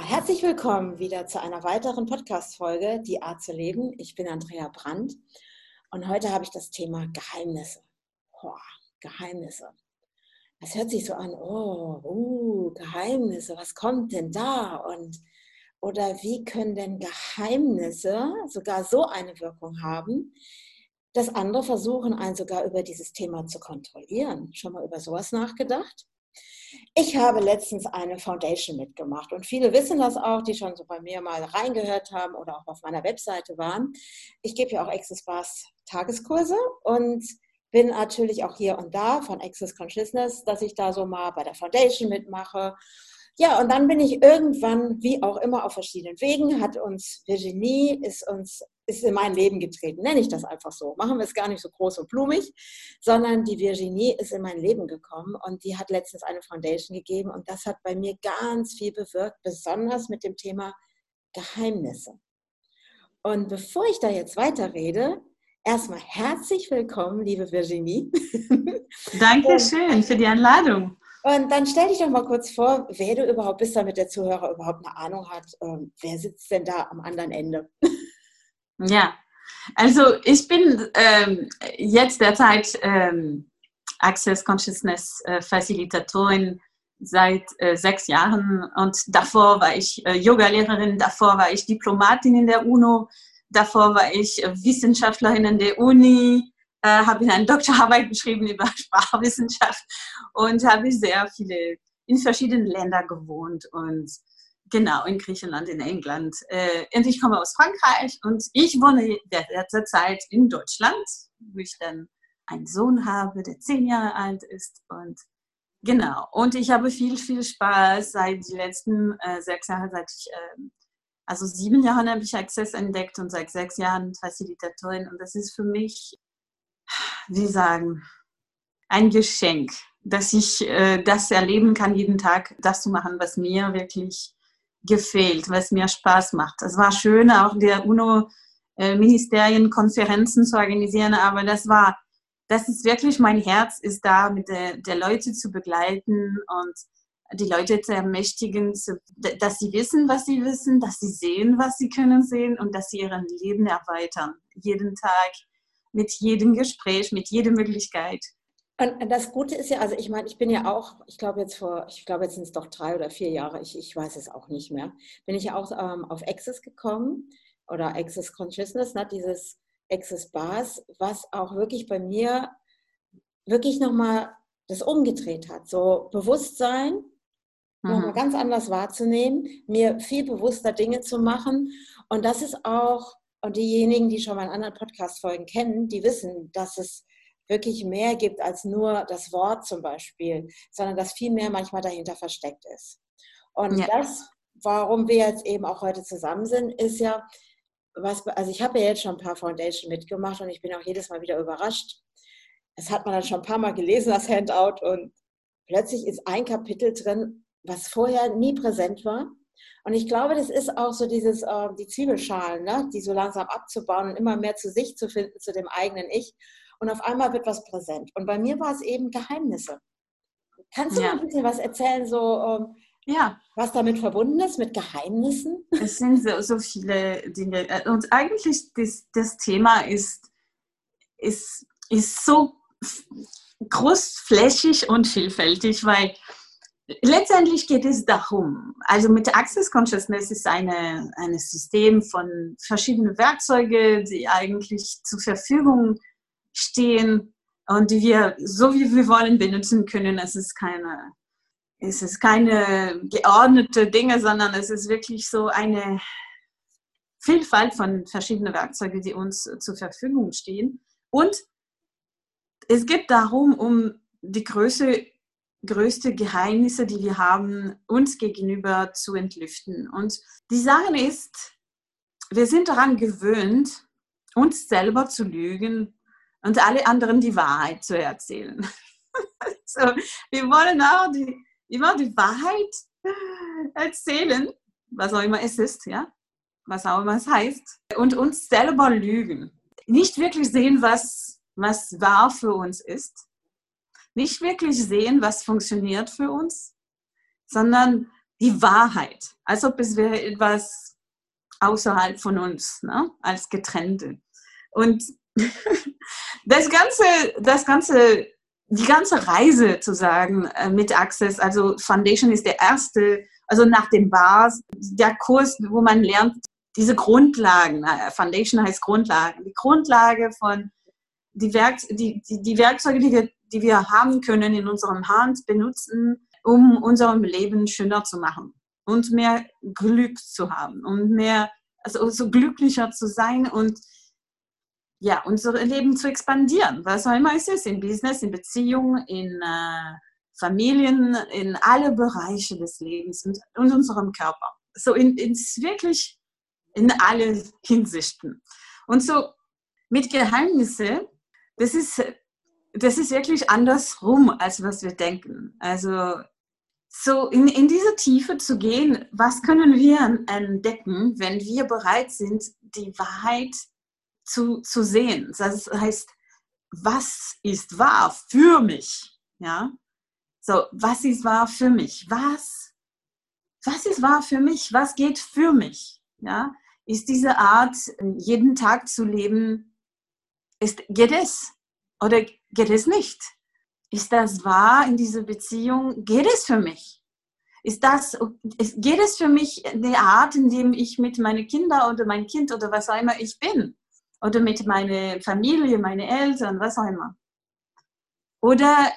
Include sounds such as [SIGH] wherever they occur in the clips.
Herzlich willkommen wieder zu einer weiteren Podcast-Folge, Die Art zu leben. Ich bin Andrea Brandt und heute habe ich das Thema Geheimnisse. Oh, Geheimnisse. Das hört sich so an, oh, uh, Geheimnisse, was kommt denn da? Und, oder wie können denn Geheimnisse sogar so eine Wirkung haben, dass andere versuchen, einen sogar über dieses Thema zu kontrollieren? Schon mal über sowas nachgedacht? Ich habe letztens eine Foundation mitgemacht und viele wissen das auch, die schon so bei mir mal reingehört haben oder auch auf meiner Webseite waren. Ich gebe ja auch Access Bars Tageskurse und bin natürlich auch hier und da von Access Consciousness, dass ich da so mal bei der Foundation mitmache ja, und dann bin ich irgendwann, wie auch immer, auf verschiedenen Wegen, hat uns Virginie, ist uns, ist in mein Leben getreten. Nenne ich das einfach so. Machen wir es gar nicht so groß und blumig, sondern die Virginie ist in mein Leben gekommen und die hat letztens eine Foundation gegeben und das hat bei mir ganz viel bewirkt, besonders mit dem Thema Geheimnisse. Und bevor ich da jetzt weiterrede, erstmal herzlich willkommen, liebe Virginie. [LAUGHS] Dankeschön für die Einladung. Und dann stell dich doch mal kurz vor, wer du überhaupt bist, damit der Zuhörer überhaupt eine Ahnung hat, ähm, wer sitzt denn da am anderen Ende? [LAUGHS] Ja, also ich bin ähm, jetzt derzeit ähm, Access Consciousness äh, Facilitatorin seit äh, sechs Jahren und davor war ich äh, Yogalehrerin, davor war ich Diplomatin in der UNO, davor war ich äh, Wissenschaftlerin in der Uni, äh, habe ich eine Doktorarbeit geschrieben über [LAUGHS] Sprachwissenschaft und habe sehr viele in verschiedenen Ländern gewohnt und genau in Griechenland, in England. Äh, und ich komme aus Frankreich und ich wohne derzeit in Deutschland, wo ich dann einen Sohn habe, der zehn Jahre alt ist und Genau. Und ich habe viel, viel Spaß seit den letzten äh, sechs Jahren, seit ich, äh, also sieben Jahren habe ich Access entdeckt und seit sechs Jahren Facilitatorin. Und das ist für mich wie sagen, ein Geschenk, dass ich äh, das erleben kann, jeden Tag das zu machen, was mir wirklich gefällt, was mir Spaß macht. Es war schön, auch der UNO-Ministerien-Konferenzen zu organisieren, aber das war, das ist wirklich mein Herz, ist da, mit der, der Leute zu begleiten und die Leute zu ermächtigen, dass sie wissen, was sie wissen, dass sie sehen, was sie können sehen und dass sie ihren Leben erweitern. Jeden Tag mit jedem Gespräch, mit jeder Möglichkeit. Und das Gute ist ja, also ich meine, ich bin ja auch, ich glaube jetzt vor, ich glaube jetzt sind es doch drei oder vier Jahre, ich, ich weiß es auch nicht mehr, bin ich ja auch ähm, auf Access gekommen oder Access Consciousness, ne, dieses Access Bars, was auch wirklich bei mir wirklich nochmal das umgedreht hat. So Bewusstsein mhm. nochmal ganz anders wahrzunehmen, mir viel bewusster Dinge zu machen. Und das ist auch und diejenigen, die schon mal anderen Podcast-Folgen kennen, die wissen, dass es wirklich mehr gibt als nur das Wort zum Beispiel, sondern dass viel mehr manchmal dahinter versteckt ist. Und ja. das, warum wir jetzt eben auch heute zusammen sind, ist ja, was, also ich habe ja jetzt schon ein paar Foundation mitgemacht und ich bin auch jedes Mal wieder überrascht. Das hat man dann schon ein paar Mal gelesen, das Handout, und plötzlich ist ein Kapitel drin, was vorher nie präsent war und ich glaube, das ist auch so dieses, äh, die Zwiebelschalen, ne? die so langsam abzubauen und immer mehr zu sich zu finden, zu dem eigenen Ich. Und auf einmal wird was präsent. Und bei mir war es eben Geheimnisse. Kannst du ja. mal ein bisschen was erzählen, so ähm, ja. was damit verbunden ist, mit Geheimnissen? Es sind so, so viele Dinge. Und eigentlich das, das Thema ist, ist, ist so großflächig und vielfältig, weil letztendlich geht es darum, also mit Access Consciousness ist eine, ein System von verschiedenen Werkzeugen, die eigentlich zur Verfügung stehen und die wir so wie wir wollen benutzen können. Es ist keine, es ist keine geordnete Dinge, sondern es ist wirklich so eine Vielfalt von verschiedenen Werkzeugen, die uns zur Verfügung stehen. Und es geht darum, um die Größe größte Geheimnisse, die wir haben, uns gegenüber zu entlüften. Und die Sache ist, wir sind daran gewöhnt, uns selber zu lügen und alle anderen die Wahrheit zu erzählen. [LAUGHS] so, wir wollen auch die, immer die Wahrheit erzählen, was auch immer es ist, ja, was auch immer es heißt, und uns selber lügen. Nicht wirklich sehen, was, was wahr für uns ist nicht wirklich sehen, was funktioniert für uns, sondern die Wahrheit, als ob es wäre etwas außerhalb von uns, ne? als Getrennte. Und [LAUGHS] das ganze, das ganze, die ganze Reise zu sagen äh, mit Access, also Foundation ist der erste, also nach dem Bars, der Kurs, wo man lernt, diese Grundlagen, Foundation heißt Grundlagen, die Grundlage von die, Werk, die, die, die Werkzeuge, die wir die wir haben können in unserem Hand, benutzen, um unser Leben schöner zu machen und mehr Glück zu haben und mehr, also so glücklicher zu sein und ja, unser Leben zu expandieren, was auch immer es ist, in Business, in Beziehungen, in äh, Familien, in alle Bereiche des Lebens und, und unserem Körper. So in, in wirklich in alle Hinsichten. Und so mit Geheimnisse, das ist das ist wirklich andersrum, als was wir denken. Also so in, in diese Tiefe zu gehen, was können wir entdecken, wenn wir bereit sind, die Wahrheit zu, zu sehen? Das heißt, was ist wahr für mich? Ja? So, was ist wahr für mich? Was, was ist wahr für mich? Was geht für mich? Ja? Ist diese Art, jeden Tag zu leben, ist, geht es? Oder geht es nicht? Ist das wahr in dieser Beziehung? Geht es für mich? Ist das, geht es für mich die Art, in dem ich mit meinen Kindern oder mein Kind oder was auch immer ich bin? Oder mit meiner Familie, meinen Eltern, was auch immer? Oder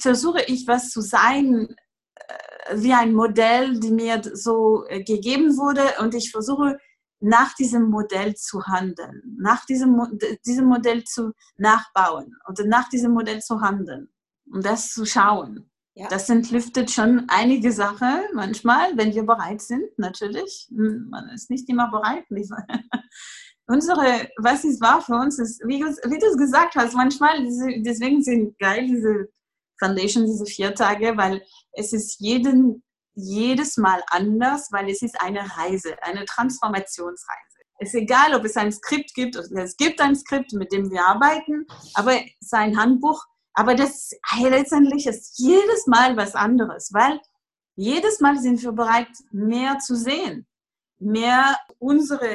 versuche ich was zu sein, äh, wie ein Modell, die mir so äh, gegeben wurde und ich versuche nach diesem Modell zu handeln, nach diesem, diesem Modell zu nachbauen oder nach diesem Modell zu handeln und das zu schauen. Ja. Das entlüftet schon einige Sachen manchmal, wenn wir bereit sind, natürlich. Hm, man ist nicht immer bereit. [LAUGHS] Unsere, was ist wahr für uns, ist, wie, wie du es gesagt hast, manchmal, diese, deswegen sind geil diese Foundation, diese vier Tage, weil es ist jeden jedes Mal anders, weil es ist eine Reise, eine Transformationsreise. Es ist egal, ob es ein Skript gibt, es gibt ein Skript, mit dem wir arbeiten, aber sein Handbuch, aber das letztendlich ist jedes Mal was anderes, weil jedes Mal sind wir bereit, mehr zu sehen, mehr unsere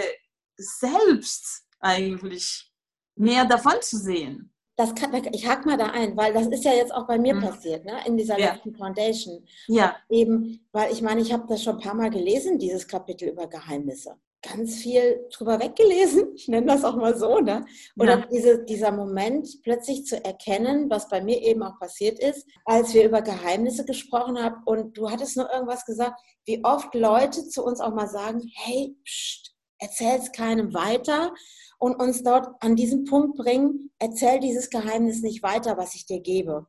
Selbst eigentlich, mehr davon zu sehen das kann, ich hack mal da ein, weil das ist ja jetzt auch bei mir mhm. passiert, ne, in dieser ja. letzten Foundation. Ja. Eben, weil ich meine, ich habe das schon ein paar Mal gelesen, dieses Kapitel über Geheimnisse. Ganz viel drüber weggelesen, ich nenne das auch mal so, ne? Oder ja. diese, dieser Moment, plötzlich zu erkennen, was bei mir eben auch passiert ist, als wir über Geheimnisse gesprochen haben und du hattest nur irgendwas gesagt, wie oft Leute zu uns auch mal sagen, hey, pst, erzähl's keinem weiter und uns dort an diesen Punkt bringen, erzähl dieses Geheimnis nicht weiter, was ich dir gebe.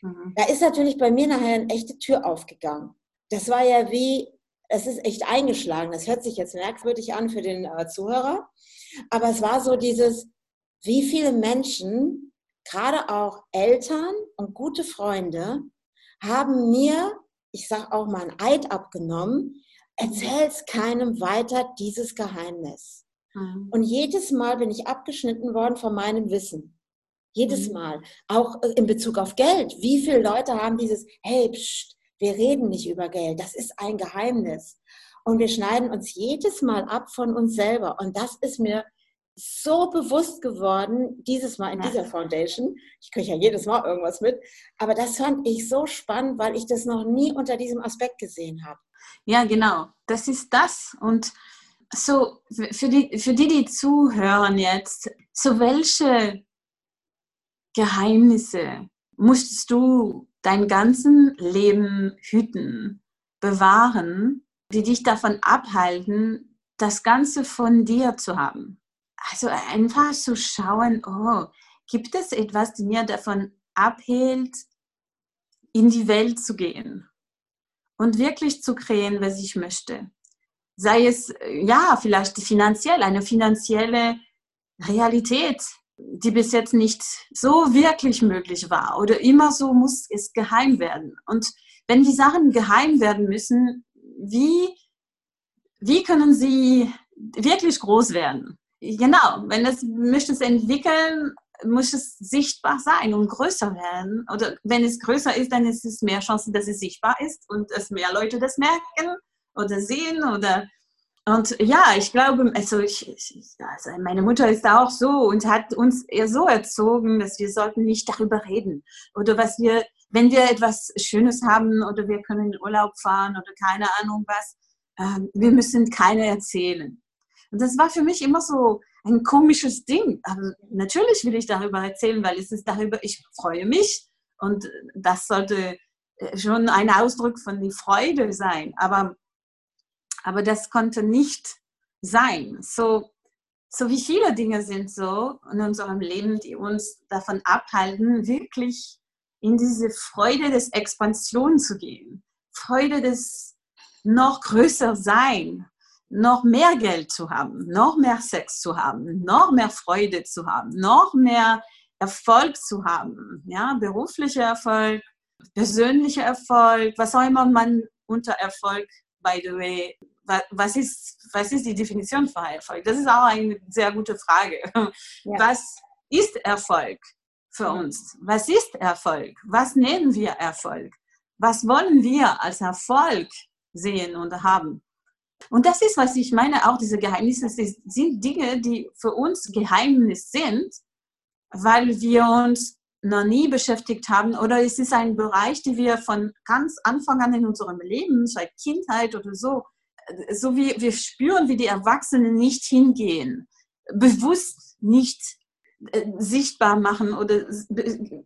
Mhm. Da ist natürlich bei mir nachher eine echte Tür aufgegangen. Das war ja wie, es ist echt eingeschlagen. Das hört sich jetzt merkwürdig an für den äh, Zuhörer, aber es war so dieses, wie viele Menschen, gerade auch Eltern und gute Freunde, haben mir, ich sage auch mal ein Eid abgenommen, erzähl's keinem weiter dieses Geheimnis. Mhm. Und jedes Mal bin ich abgeschnitten worden von meinem Wissen. Jedes mhm. Mal. Auch äh, in Bezug auf Geld. Wie viele Leute haben dieses, hey, pst, wir reden nicht über Geld, das ist ein Geheimnis. Und wir schneiden uns jedes Mal ab von uns selber. Und das ist mir so bewusst geworden, dieses Mal in dieser Foundation. Ich kriege ja jedes Mal irgendwas mit. Aber das fand ich so spannend, weil ich das noch nie unter diesem Aspekt gesehen habe. Ja, genau. Das ist das. Und so für die, für die, die zuhören jetzt, so welche Geheimnisse musstest du dein ganzes Leben hüten, bewahren, die dich davon abhalten, das Ganze von dir zu haben? Also einfach zu schauen, oh, gibt es etwas, das mir davon abhält, in die Welt zu gehen und wirklich zu kreieren, was ich möchte. Sei es, ja, vielleicht finanziell, eine finanzielle Realität, die bis jetzt nicht so wirklich möglich war oder immer so muss es geheim werden. Und wenn die Sachen geheim werden müssen, wie, wie können sie wirklich groß werden? Genau, wenn es möchte es entwickeln, muss es sichtbar sein und größer werden. Oder wenn es größer ist, dann ist es mehr Chancen, dass es sichtbar ist und dass mehr Leute das merken oder sehen oder und ja, ich glaube, also, ich, ich, also meine Mutter ist auch so und hat uns eher so erzogen, dass wir sollten nicht darüber reden. Oder was wir, wenn wir etwas Schönes haben oder wir können in Urlaub fahren oder keine Ahnung was, äh, wir müssen keine erzählen. Und das war für mich immer so ein komisches Ding. Aber natürlich will ich darüber erzählen, weil es ist darüber, ich freue mich und das sollte äh, schon ein Ausdruck von die Freude sein. Aber aber das konnte nicht sein. So, so wie viele Dinge sind so in unserem Leben, die uns davon abhalten, wirklich in diese Freude des Expansion zu gehen. Freude des noch größer sein, noch mehr Geld zu haben, noch mehr Sex zu haben, noch mehr Freude zu haben, noch mehr Erfolg zu haben, ja, beruflicher Erfolg, persönlicher Erfolg, was auch immer man unter Erfolg, by the way, was ist, was ist die Definition von Erfolg? Das ist auch eine sehr gute Frage. Ja. Was ist Erfolg für uns? Was ist Erfolg? Was nennen wir Erfolg? Was wollen wir als Erfolg sehen und haben? Und das ist, was ich meine, auch diese Geheimnisse sind Dinge, die für uns Geheimnis sind, weil wir uns noch nie beschäftigt haben oder es ist ein Bereich, den wir von ganz Anfang an in unserem Leben, seit Kindheit oder so, so wie wir spüren, wie die Erwachsenen nicht hingehen, bewusst nicht äh, sichtbar machen oder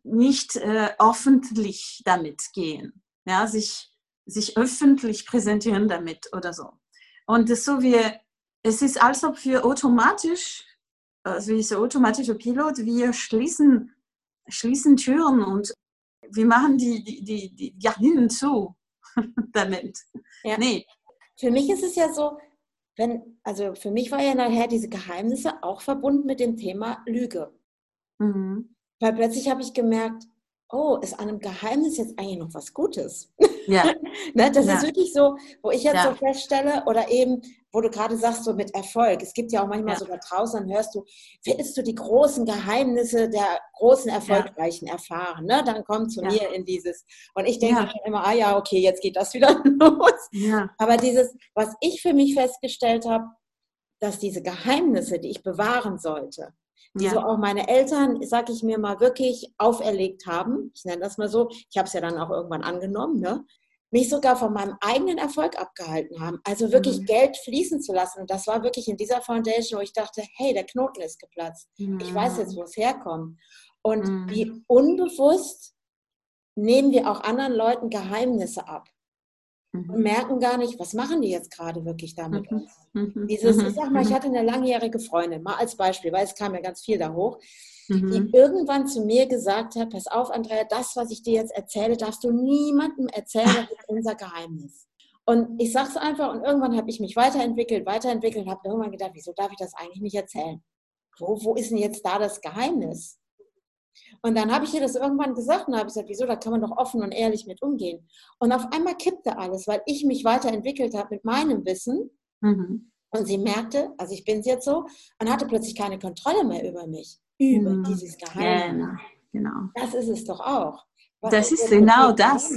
nicht äh, öffentlich damit gehen, ja, sich, sich öffentlich präsentieren damit oder so. Und so wie, es ist, als ob wir automatisch, also wie so automatischer Pilot, wir schließen, schließen Türen und wir machen die, die, die, die Gardinen zu [LAUGHS] damit. Ja. Nee, für mich ist es ja so, wenn, also für mich war ja nachher diese Geheimnisse auch verbunden mit dem Thema Lüge. Mhm. Weil plötzlich habe ich gemerkt, oh, ist an einem Geheimnis jetzt eigentlich noch was Gutes? [LAUGHS] Ja. [LAUGHS] ne, das ja. ist wirklich so, wo ich jetzt ja. so feststelle, oder eben, wo du gerade sagst, so mit Erfolg. Es gibt ja auch manchmal so da draußen, dann hörst du, willst du die großen Geheimnisse der großen Erfolgreichen erfahren? Ne? Dann komm zu mir in dieses. Und ich denke immer, ah ja, okay, jetzt geht das [LAUGHS] wieder los. Aber dieses, was ich für mich festgestellt habe, dass diese Geheimnisse, die ich bewahren sollte, die ja. so auch meine Eltern, sag ich mir mal, wirklich auferlegt haben. Ich nenne das mal so. Ich habe es ja dann auch irgendwann angenommen, ne? Mich sogar von meinem eigenen Erfolg abgehalten haben. Also wirklich mhm. Geld fließen zu lassen. Und das war wirklich in dieser Foundation, wo ich dachte, hey, der Knoten ist geplatzt. Mhm. Ich weiß jetzt, wo es herkommt. Und mhm. wie unbewusst nehmen wir auch anderen Leuten Geheimnisse ab mhm. und merken gar nicht, was machen die jetzt gerade wirklich damit mhm. mhm. Dieses, ich sag mal, ich mhm. hatte eine langjährige Freundin, mal als Beispiel, weil es kam ja ganz viel da hoch, mhm. die irgendwann zu mir gesagt hat, pass auf, Andrea, das, was ich dir jetzt erzähle, darfst du niemandem erzählen, das ist unser Geheimnis. Und ich sage es einfach und irgendwann habe ich mich weiterentwickelt, weiterentwickelt und habe irgendwann gedacht, wieso darf ich das eigentlich nicht erzählen? Wo, wo ist denn jetzt da das Geheimnis? Und dann habe ich ihr das irgendwann gesagt und habe gesagt, wieso, da kann man doch offen und ehrlich mit umgehen. Und auf einmal kippte alles, weil ich mich weiterentwickelt habe mit meinem Wissen. Mhm. Und sie merkte, also ich bin jetzt so, und hatte plötzlich keine Kontrolle mehr über mich, über mhm. dieses Geheimnis. Genau, genau. Das ist es doch auch. Was das ist genau das.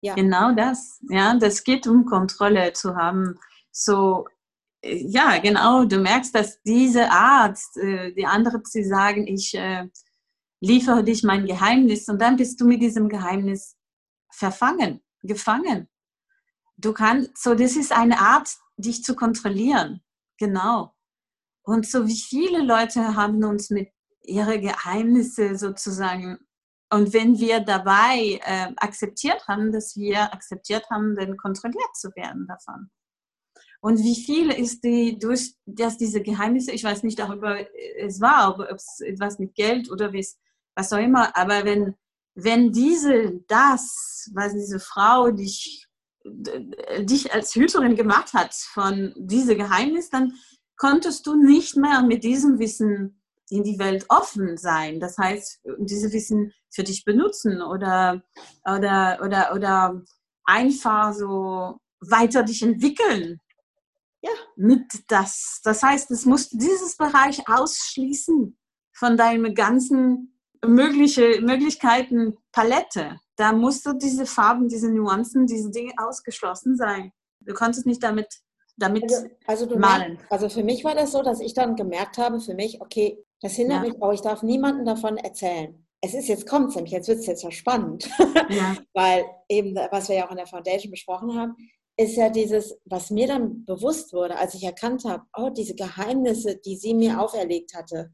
Ja. Genau das. Ja, das geht um Kontrolle zu haben. So, äh, ja, genau. Du merkst, dass diese Art, äh, die andere zu sagen, ich äh, liefere dich mein Geheimnis und dann bist du mit diesem Geheimnis verfangen, gefangen. Du kannst, so das ist eine Art, dich zu kontrollieren. Genau. Und so wie viele Leute haben uns mit ihren Geheimnissen sozusagen und wenn wir dabei äh, akzeptiert haben, dass wir akzeptiert haben, dann kontrolliert zu werden davon. Und wie viel ist die durch dass diese Geheimnisse, ich weiß nicht darüber, es war, ob es etwas mit Geld oder es was auch immer. Aber wenn, wenn diese, das, was diese Frau dich, dich als Hüterin gemacht hat von diesem Geheimnis, dann konntest du nicht mehr mit diesem Wissen in die Welt offen sein. Das heißt, diese Wissen für dich benutzen oder, oder, oder, oder einfach so weiter dich entwickeln. Ja. Mit das. Das heißt, es musst dieses Bereich ausschließen von deinem ganzen mögliche Möglichkeiten Palette. Da musste diese Farben, diese Nuancen, diese Dinge ausgeschlossen sein. Du konntest nicht damit damit also, also malen. Merkst, also für mich war das so, dass ich dann gemerkt habe, für mich, okay, das hindert ja. mich auch, ich darf niemandem davon erzählen. Es ist jetzt kommt nämlich, jetzt wird es jetzt ja spannend, ja. [LAUGHS] weil eben, was wir ja auch in der Foundation besprochen haben, ist ja dieses, was mir dann bewusst wurde, als ich erkannt habe, oh, diese Geheimnisse, die sie mir auferlegt hatte,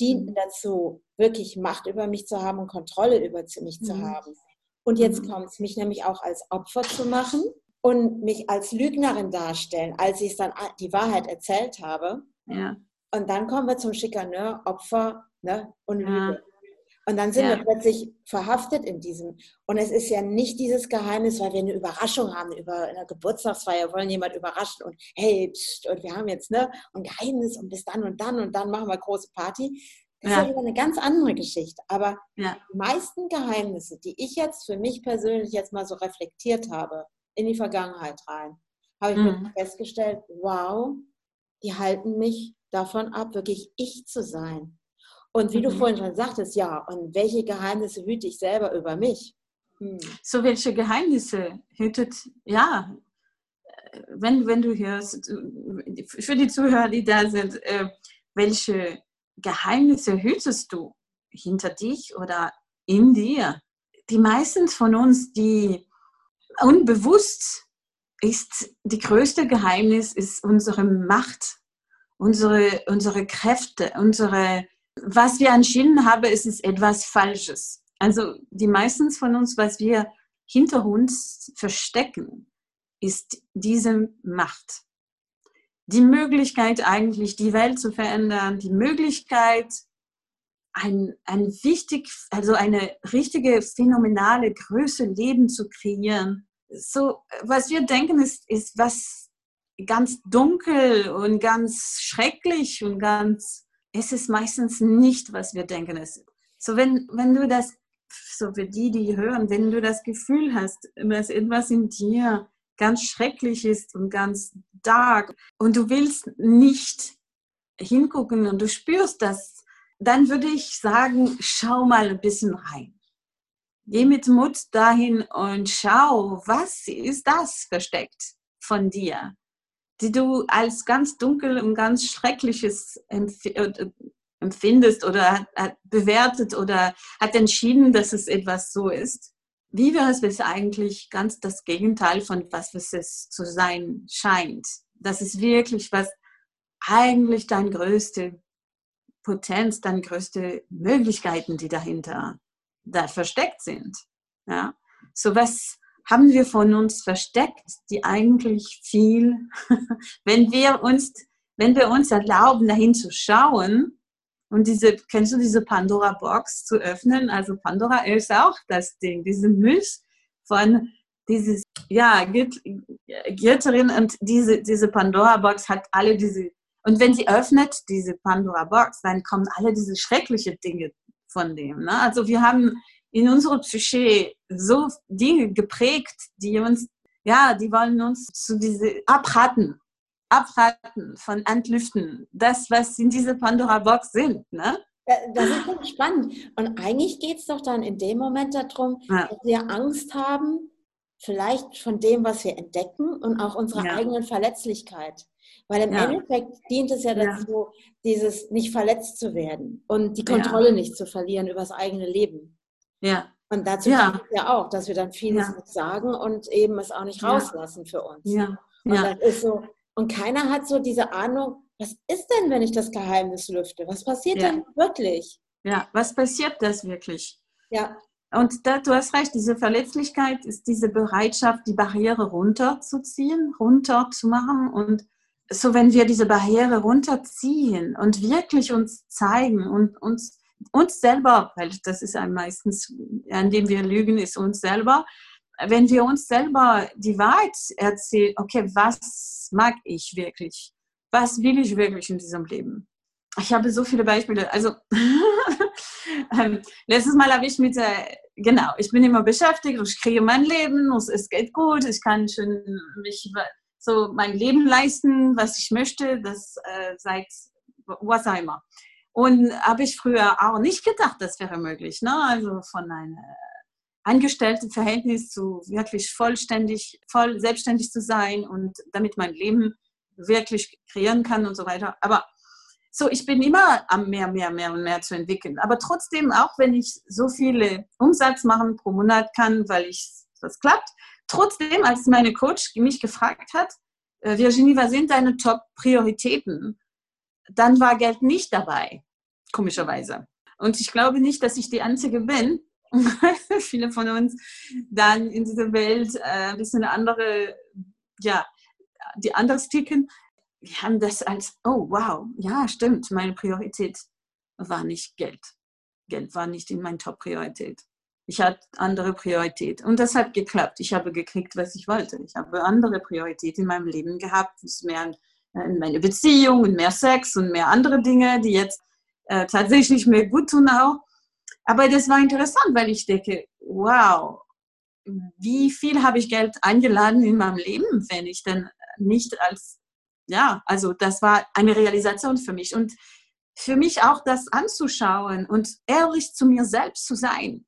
dienten mhm. dazu, wirklich Macht über mich zu haben und Kontrolle über mich zu mhm. haben. Und jetzt mhm. kommt es, mich nämlich auch als Opfer zu machen und mich als Lügnerin darstellen, als ich dann die Wahrheit erzählt habe. Ja. Und dann kommen wir zum Schikaneur, Opfer ne, und Lüge. Ja. Und dann sind ja. wir plötzlich verhaftet in diesem. Und es ist ja nicht dieses Geheimnis, weil wir eine Überraschung haben über eine Geburtstagsfeier, wollen jemand überraschen und hey, pst, und wir haben jetzt ne, ein Geheimnis und bis dann und dann und dann machen wir große Party. Das ja. ist ja eine ganz andere Geschichte. Aber die meisten Geheimnisse, die ich jetzt für mich persönlich jetzt mal so reflektiert habe, in die Vergangenheit rein, habe ich mhm. festgestellt, wow, die halten mich davon ab, wirklich ich zu sein. Und wie mhm. du vorhin schon sagtest, ja, und welche Geheimnisse hüte ich selber über mich? Hm. So welche Geheimnisse hütet, ja, wenn, wenn du hörst, für die Zuhörer, die da sind, äh, welche Geheimnisse hütest du hinter dich oder in dir? Die meisten von uns, die unbewusst ist, die größte Geheimnis ist unsere Macht, unsere, unsere Kräfte, unsere was wir entschieden haben, ist es etwas Falsches. Also die meisten von uns, was wir hinter uns verstecken, ist diese Macht. Die Möglichkeit eigentlich, die Welt zu verändern, die Möglichkeit, ein, ein wichtig, also eine richtige phänomenale Größe Leben zu kreieren. So, was wir denken, ist, ist was ganz dunkel und ganz schrecklich und ganz ist es meistens nicht, was wir denken. Es, so wenn, wenn du das, so für die, die hören, wenn du das Gefühl hast, dass etwas in dir ganz schrecklich ist und ganz dark und du willst nicht hingucken und du spürst das, dann würde ich sagen, schau mal ein bisschen rein. Geh mit Mut dahin und schau, was ist das versteckt von dir? die du als ganz dunkel und ganz schreckliches äh, empfindest oder hat bewertet oder hat entschieden, dass es etwas so ist. Wie wäre es eigentlich ganz das Gegenteil von was es zu sein scheint? Das ist wirklich was eigentlich deine größte Potenz, deine größte Möglichkeiten, die dahinter da versteckt sind. Ja? So was haben wir von uns versteckt, die eigentlich viel, [LAUGHS] wenn wir uns, wenn wir uns erlauben, dahin zu schauen und diese, kennst du diese Pandora-Box zu öffnen? Also Pandora ist auch das Ding, diese Milch von dieses, ja, Götterin und diese, diese Pandora-Box hat alle diese, und wenn sie öffnet, diese Pandora-Box, dann kommen alle diese schrecklichen Dinge von dem. Ne? Also wir haben in unserer Psyche so Dinge geprägt, die uns, ja, die wollen uns zu diese abraten, abraten von Entlüften, das, was in dieser Pandora-Box sind, ne? Das ist ganz spannend. Und eigentlich geht es doch dann in dem Moment darum, ja. dass wir Angst haben, vielleicht von dem, was wir entdecken und auch unserer ja. eigenen Verletzlichkeit. Weil im ja. Endeffekt dient es ja dazu, dieses nicht verletzt zu werden und die Kontrolle nicht zu verlieren über das eigene Leben. Ja. Und dazu ja. kommt ja auch, dass wir dann vieles ja. sagen und eben es auch nicht rauslassen für uns. Ja. Und ja. das ist so, und keiner hat so diese Ahnung, was ist denn, wenn ich das Geheimnis lüfte? Was passiert ja. denn wirklich? Ja, was passiert das wirklich? Ja. Und da, du hast recht, diese Verletzlichkeit ist diese Bereitschaft, die Barriere runterzuziehen, runterzumachen. Und so, wenn wir diese Barriere runterziehen und wirklich uns zeigen und uns uns selber, weil das ist am meistens, an dem wir lügen, ist uns selber. Wenn wir uns selber die Wahrheit erzählen, okay, was mag ich wirklich? Was will ich wirklich in diesem Leben? Ich habe so viele Beispiele. Also, [LAUGHS] ähm, letztes Mal habe ich mit, äh, genau, ich bin immer beschäftigt, ich kriege mein Leben, es geht gut, ich kann schon mich so mein Leben leisten, was ich möchte, das äh, seit was immer. Und habe ich früher auch nicht gedacht, das wäre möglich. Ne? Also von einem Angestelltenverhältnis zu wirklich vollständig, voll selbstständig zu sein und damit mein Leben wirklich kreieren kann und so weiter. Aber so, ich bin immer am mehr, mehr, mehr und mehr zu entwickeln. Aber trotzdem, auch wenn ich so viele Umsatz machen pro Monat kann, weil ich das klappt, trotzdem, als meine Coach mich gefragt hat, äh, Virginie, was sind deine Top-Prioritäten? Dann war Geld nicht dabei, komischerweise. Und ich glaube nicht, dass ich die Einzige bin. [LAUGHS] Viele von uns dann in dieser Welt äh, ein bisschen andere, ja, die anders ticken. Wir haben das als, oh wow, ja, stimmt, meine Priorität war nicht Geld. Geld war nicht in meiner Top-Priorität. Ich hatte andere Priorität. Und das hat geklappt. Ich habe gekriegt, was ich wollte. Ich habe andere Priorität in meinem Leben gehabt. Es ist mehr in meine Beziehung und mehr Sex und mehr andere Dinge, die jetzt äh, tatsächlich mir gut tun auch. Aber das war interessant, weil ich denke, wow, wie viel habe ich Geld eingeladen in meinem Leben, wenn ich denn nicht als, ja, also das war eine Realisation für mich. Und für mich auch das anzuschauen und ehrlich zu mir selbst zu sein,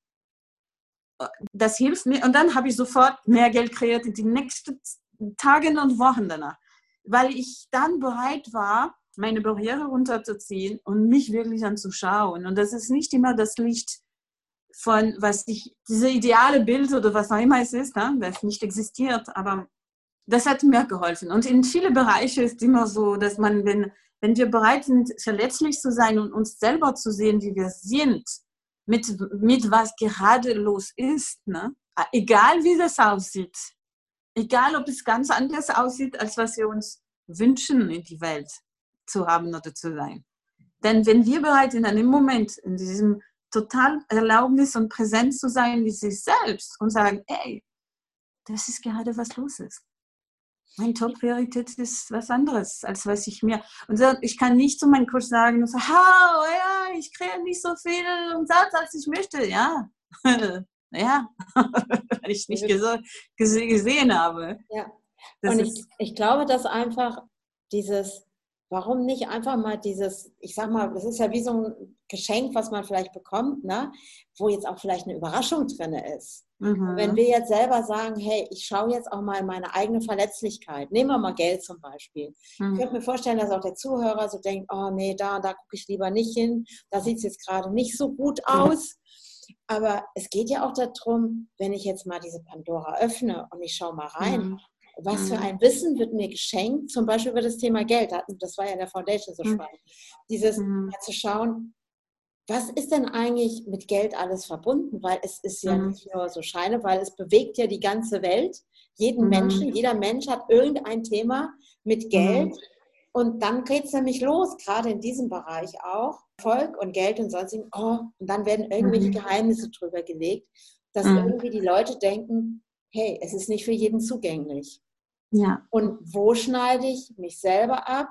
das hilft mir. Und dann habe ich sofort mehr Geld kreiert in den nächsten Tagen und Wochen danach, weil ich dann bereit war, meine Barriere runterzuziehen und mich wirklich anzuschauen. Und das ist nicht immer das Licht von, was ich, diese ideale Bild oder was auch immer es ist, ne, das nicht existiert, aber das hat mir geholfen. Und in vielen Bereichen ist immer so, dass man, wenn, wenn wir bereit sind, verletzlich zu sein und uns selber zu sehen, wie wir sind, mit, mit was gerade los ist, ne? egal wie das aussieht, egal ob es ganz anders aussieht, als was wir uns wünschen in die Welt zu haben oder zu sein. Denn wenn wir bereit in einem Moment, in diesem total Erlaubnis und Präsenz zu sein wie sich selbst und sagen, ey, das ist gerade was los ist. Meine Top-Priorität ist was anderes, als was ich mir. Und ich kann nicht zu meinem Coach sagen, so, ha, oh ja, ich kriege nicht so viel Umsatz, als ich möchte. Ja, [LAUGHS] ja, [LAUGHS] weil ich nicht gesehen habe. Ja. Das und ich, ich glaube, dass einfach dieses warum nicht einfach mal dieses, ich sag mal, das ist ja wie so ein Geschenk, was man vielleicht bekommt, ne? wo jetzt auch vielleicht eine Überraschung drin ist. Mhm. Wenn wir jetzt selber sagen, hey, ich schaue jetzt auch mal meine eigene Verletzlichkeit, nehmen wir mal Geld zum Beispiel. Mhm. Ich könnte mir vorstellen, dass auch der Zuhörer so denkt, oh nee, da, da gucke ich lieber nicht hin, da sieht es jetzt gerade nicht so gut aus. Aber es geht ja auch darum, wenn ich jetzt mal diese Pandora öffne und ich schaue mal rein, mhm was für mhm. ein Wissen wird mir geschenkt, zum Beispiel über das Thema Geld. Das war ja in der Foundation so mhm. spannend. Dieses mhm. zu schauen, was ist denn eigentlich mit Geld alles verbunden? Weil es ist ja mhm. nicht nur so Scheine, weil es bewegt ja die ganze Welt. Jeden mhm. Menschen, jeder Mensch hat irgendein Thema mit Geld. Und dann geht es nämlich los, gerade in diesem Bereich auch. Volk und Geld und sonstigen. Oh, und dann werden irgendwelche Geheimnisse drüber gelegt, dass irgendwie die Leute denken, hey, es ist nicht für jeden zugänglich. Ja. Und wo schneide ich mich selber ab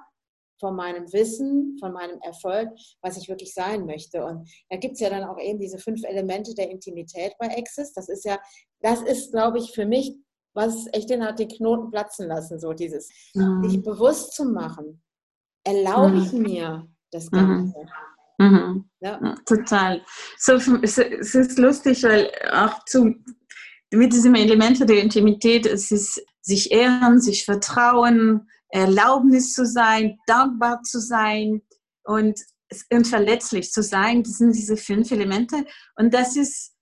von meinem Wissen, von meinem Erfolg, was ich wirklich sein möchte? Und da gibt es ja dann auch eben diese fünf Elemente der Intimität bei Access. Das ist ja, das ist, glaube ich, für mich, was echt den hat den Knoten platzen lassen, so dieses, mhm. sich bewusst zu machen. Erlaube mhm. ich mir das mhm. Ganze? Mhm. Ja. Total. So, es ist lustig, weil auch zu, mit diesem Element der Intimität, es ist sich ehren, sich vertrauen, Erlaubnis zu sein, dankbar zu sein und, und verletzlich zu sein. Das sind diese fünf Elemente. Und das ist,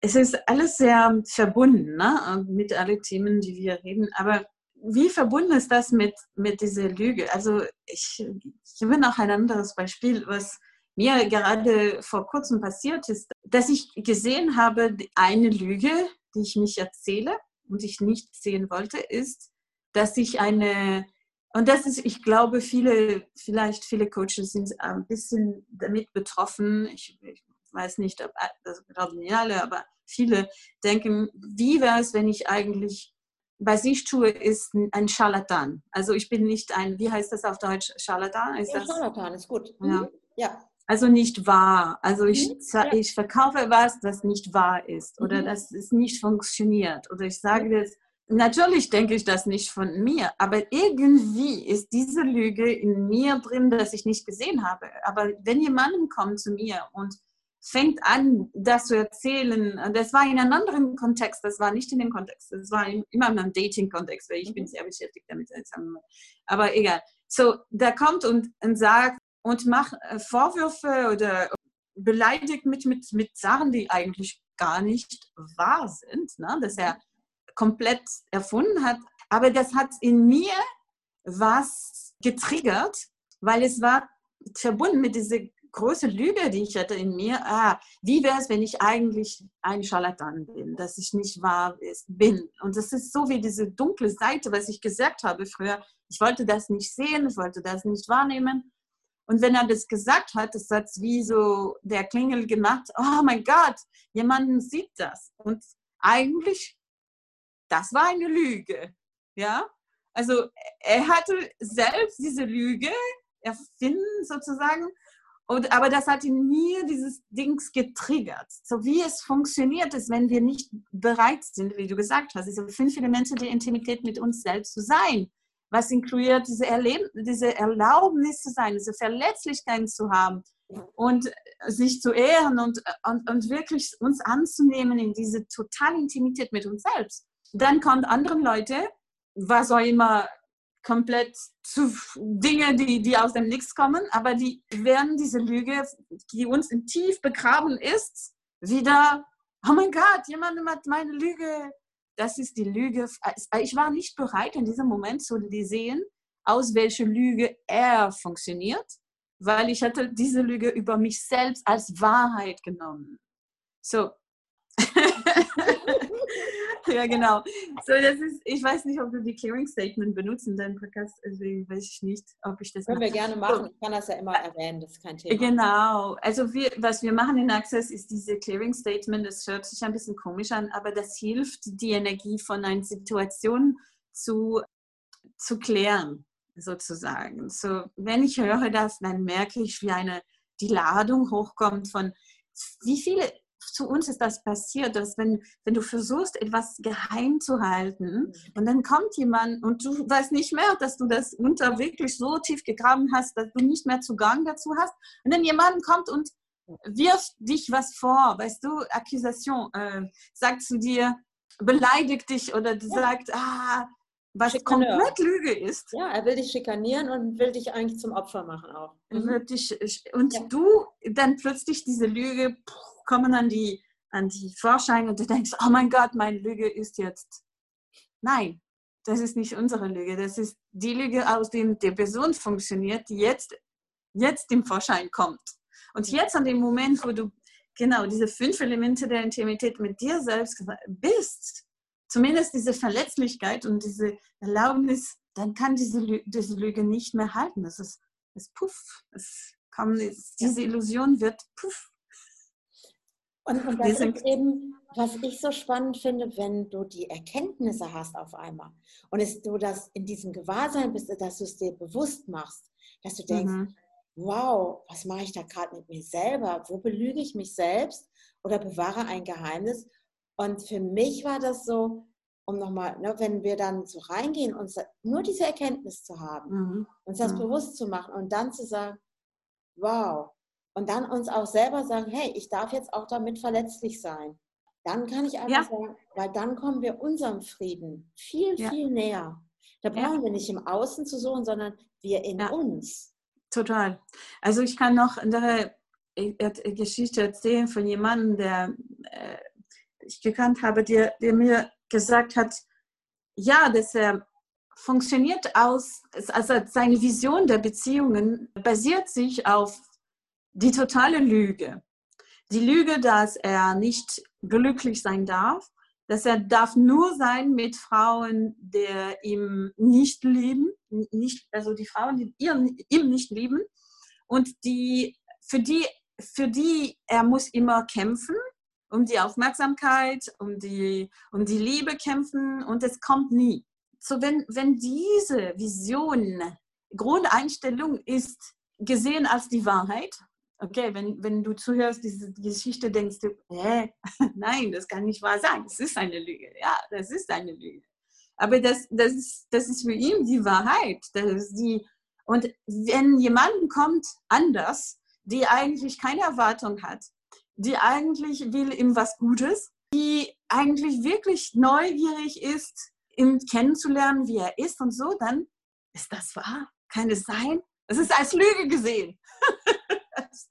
es ist alles sehr verbunden ne? mit allen Themen, die wir reden. Aber wie verbunden ist das mit, mit dieser Lüge? Also ich, ich habe noch ein anderes Beispiel, was mir gerade vor kurzem passiert ist, dass ich gesehen habe, eine Lüge, die ich mich erzähle und ich nicht sehen wollte, ist, dass ich eine und das ist, ich glaube, viele, vielleicht viele Coaches sind ein bisschen damit betroffen. Ich, ich weiß nicht, ob das glauben nicht alle, aber viele denken, wie wäre es, wenn ich eigentlich, was ich tue, ist ein Charlatan. Also ich bin nicht ein, wie heißt das auf Deutsch, Charlatan? Ist ja, das? Charlatan ist gut. Ja. Mhm. ja. Also nicht wahr. Also ich, mhm. ja. ich verkaufe was, das nicht wahr ist oder mhm. das es nicht funktioniert. Oder ich sage das Natürlich denke ich das nicht von mir, aber irgendwie ist diese Lüge in mir drin, dass ich nicht gesehen habe. Aber wenn jemand kommt zu mir und fängt an, das zu erzählen, das war in einem anderen Kontext, das war nicht in dem Kontext, das war immer in einem Dating-Kontext, weil ich bin mhm. sehr beschäftigt damit. Aber egal. So, der kommt und, und sagt und macht äh, Vorwürfe oder beleidigt mich mit, mit Sachen, die eigentlich gar nicht wahr sind, ne? dass er komplett erfunden hat. Aber das hat in mir was getriggert, weil es war verbunden mit dieser großen Lüge, die ich hatte in mir. Ah, wie wäre es, wenn ich eigentlich ein Scharlatan bin, dass ich nicht wahr bin? Und das ist so wie diese dunkle Seite, was ich gesagt habe früher. Ich wollte das nicht sehen, ich wollte das nicht wahrnehmen. Und wenn er das gesagt hat, das hat wie so der Klingel gemacht, oh mein Gott, jemand sieht das. Und eigentlich das war eine Lüge. Ja, also er hatte selbst diese Lüge erfinden sozusagen. Und, aber das hat in mir dieses Dings getriggert. So wie es funktioniert ist, wenn wir nicht bereit sind, wie du gesagt hast, diese fünf Elemente der Intimität mit uns selbst zu sein. Was inkludiert diese, Erleb diese Erlaubnis zu sein, diese Verletzlichkeit zu haben und sich zu ehren und, und, und wirklich uns anzunehmen in diese totale Intimität mit uns selbst. Dann kommt anderen Leute, was auch immer, komplett zu Dinge, die, die aus dem Nichts kommen, aber die werden diese Lüge, die uns im Tief begraben ist, wieder, oh mein Gott, jemand hat meine Lüge. Das ist die Lüge. Ich war nicht bereit, in diesem Moment zu sehen, aus welcher Lüge er funktioniert, weil ich hatte diese Lüge über mich selbst als Wahrheit genommen. So. [LAUGHS] [LAUGHS] ja, genau. So, das ist, ich weiß nicht, ob du die Clearing Statement benutzt in deinem Podcast, deswegen weiß ich nicht, ob ich das Können mache. wir gerne machen. Ich kann das ja immer erwähnen, das ist kein Thema. Genau. Also wir, was wir machen in Access ist diese Clearing Statement, das hört sich ein bisschen komisch an, aber das hilft, die Energie von einer Situation zu, zu klären, sozusagen. So, wenn ich höre das, dann merke ich, wie eine, die Ladung hochkommt von wie viele zu uns ist das passiert, dass wenn, wenn du versuchst, etwas geheim zu halten mhm. und dann kommt jemand und du weißt nicht mehr, dass du das unter wirklich so tief gegraben hast, dass du nicht mehr Zugang dazu hast und dann jemand kommt und wirft dich was vor, weißt du, Akkusation, äh, sagt zu dir, beleidigt dich oder sagt, ah, was Schikaneur. komplett Lüge ist. Ja, er will dich schikanieren und will dich eigentlich zum Opfer machen auch. Mhm. Dich, und ja. du dann plötzlich diese Lüge kommen an die, an die Vorschein und du denkst, oh mein Gott, meine Lüge ist jetzt. Nein, das ist nicht unsere Lüge. Das ist die Lüge, aus der die Person funktioniert, die jetzt, jetzt im Vorschein kommt. Und jetzt an dem Moment, wo du genau diese fünf Elemente der Intimität mit dir selbst bist, zumindest diese Verletzlichkeit und diese Erlaubnis, dann kann diese, Lüge, diese Lüge nicht mehr halten. Es ist, es puff, es kann, diese Illusion wird puff. Und, und das ist eben, was ich so spannend finde, wenn du die Erkenntnisse hast auf einmal und es, du das in diesem Gewahrsein bist, dass du es dir bewusst machst, dass du denkst, mhm. wow, was mache ich da gerade mit mir selber? Wo belüge ich mich selbst oder bewahre ein Geheimnis? Und für mich war das so, um nochmal, ne, wenn wir dann so reingehen, uns nur diese Erkenntnis zu haben, mhm. uns das mhm. bewusst zu machen und dann zu sagen, wow, und dann uns auch selber sagen, hey, ich darf jetzt auch damit verletzlich sein. Dann kann ich einfach ja. sagen, weil dann kommen wir unserem Frieden viel, ja. viel näher. Da brauchen wir nicht im Außen zu suchen, sondern wir in uns. Total. Also ich kann noch eine Geschichte erzählen von jemandem, der äh, ich gekannt habe, der, der mir gesagt hat, ja, dass er funktioniert aus, also seine Vision der Beziehungen basiert sich auf die totale Lüge. Die Lüge, dass er nicht glücklich sein darf, dass er darf nur sein mit Frauen, die ihm nicht lieben, nicht, also die Frauen, die ihn, ihm nicht lieben und die, für die, für die er muss immer kämpfen, um die Aufmerksamkeit, um die, um die Liebe kämpfen und es kommt nie. So wenn, wenn diese Vision, Grundeinstellung ist gesehen als die Wahrheit, okay, wenn, wenn du zuhörst, diese Geschichte, denkst du, hä? [LAUGHS] nein, das kann nicht wahr sein. Das ist eine Lüge. Ja, das ist eine Lüge. Aber das, das, ist, das ist für ihn die Wahrheit. Das ist die, und wenn jemand kommt anders, die eigentlich keine Erwartung hat, die eigentlich will ihm was Gutes, die eigentlich wirklich neugierig ist, ihn kennenzulernen, wie er ist und so, dann ist das wahr. Kann es sein? Es ist als Lüge gesehen. [LAUGHS]